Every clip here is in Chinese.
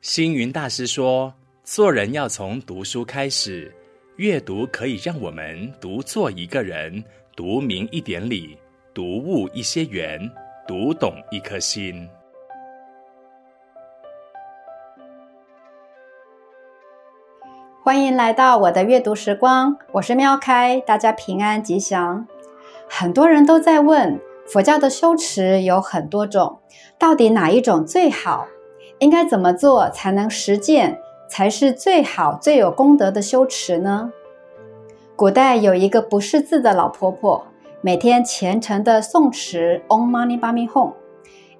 星云大师说：“做人要从读书开始，阅读可以让我们读做一个人，读明一点理，读悟一些缘，读懂一颗心。”欢迎来到我的阅读时光，我是妙开，大家平安吉祥。很多人都在问，佛教的修持有很多种，到底哪一种最好？应该怎么做才能实践，才是最好、最有功德的修持呢？古代有一个不识字的老婆婆，每天虔诚地诵持 Om Mani Padme Hum，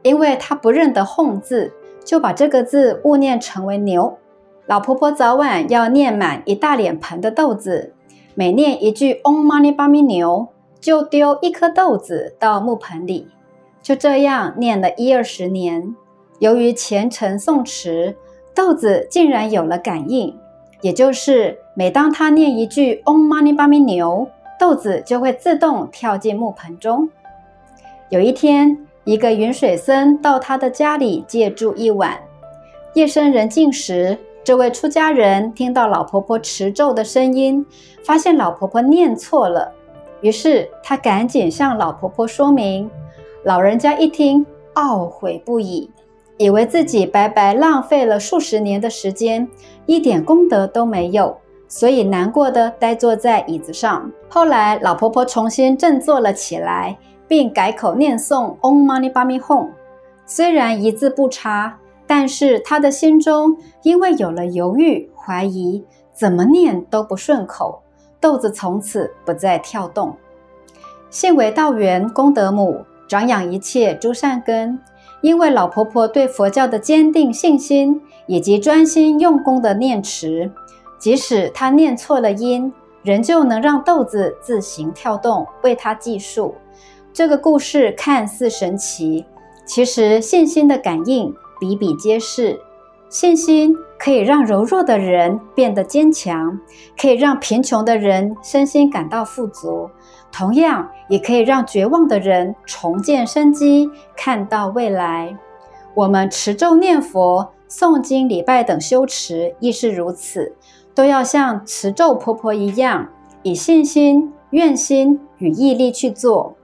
因为她不认得哄字，就把这个字误念成为牛。老婆婆早晚要念满一大脸盆的豆子，每念一句 Om Mani Padme 牛，就丢一颗豆子到木盆里。就这样念了一二十年，由于虔诚诵持，豆子竟然有了感应，也就是每当他念一句 Om Mani Padme 牛，豆子就会自动跳进木盆中。有一天，一个云水僧到他的家里借住一晚，夜深人静时。这位出家人听到老婆婆持咒的声音，发现老婆婆念错了，于是他赶紧向老婆婆说明。老人家一听，懊悔不已，以为自己白白浪费了数十年的时间，一点功德都没有，所以难过的呆坐在椅子上。后来，老婆婆重新振作了起来，并改口念诵 Om Mani p a m e Hum，虽然一字不差。但是她的心中因为有了犹豫、怀疑，怎么念都不顺口，豆子从此不再跳动。信为道源功德母，长养一切诸善根。因为老婆婆对佛教的坚定信心，以及专心用功的念持，即使她念错了音，仍旧能让豆子自行跳动，为她计数。这个故事看似神奇，其实信心的感应。比比皆是，信心可以让柔弱的人变得坚强，可以让贫穷的人身心感到富足，同样也可以让绝望的人重见生机，看到未来。我们持咒念佛、诵经礼拜等修持亦是如此，都要像持咒婆婆一样，以信心、愿心与毅力去做。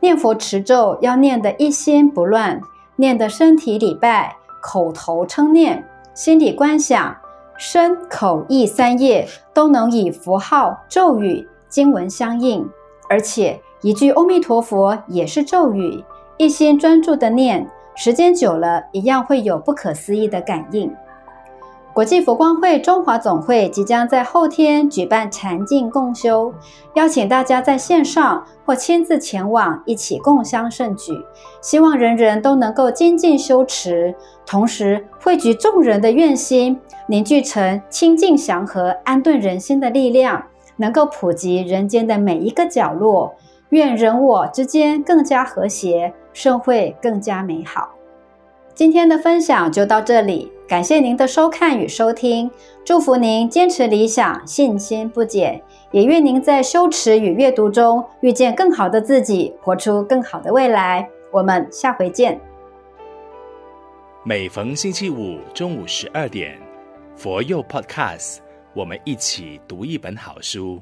念佛持咒要念得一心不乱，念得身体礼拜。口头称念，心里观想，身口意三业都能以佛号、咒语、经文相应，而且一句“阿弥陀佛”也是咒语，一心专注的念，时间久了，一样会有不可思议的感应。国际佛光会中华总会即将在后天举办禅净共修，邀请大家在线上或亲自前往一起共襄盛举，希望人人都能够精进修持，同时汇聚众人的愿心，凝聚成清净祥和、安顿人心的力量，能够普及人间的每一个角落，愿人我之间更加和谐，社会更加美好。今天的分享就到这里。感谢您的收看与收听，祝福您坚持理想，信心不减，也愿您在修持与阅读中遇见更好的自己，活出更好的未来。我们下回见。每逢星期五中午十二点，佛佑 Podcast，我们一起读一本好书。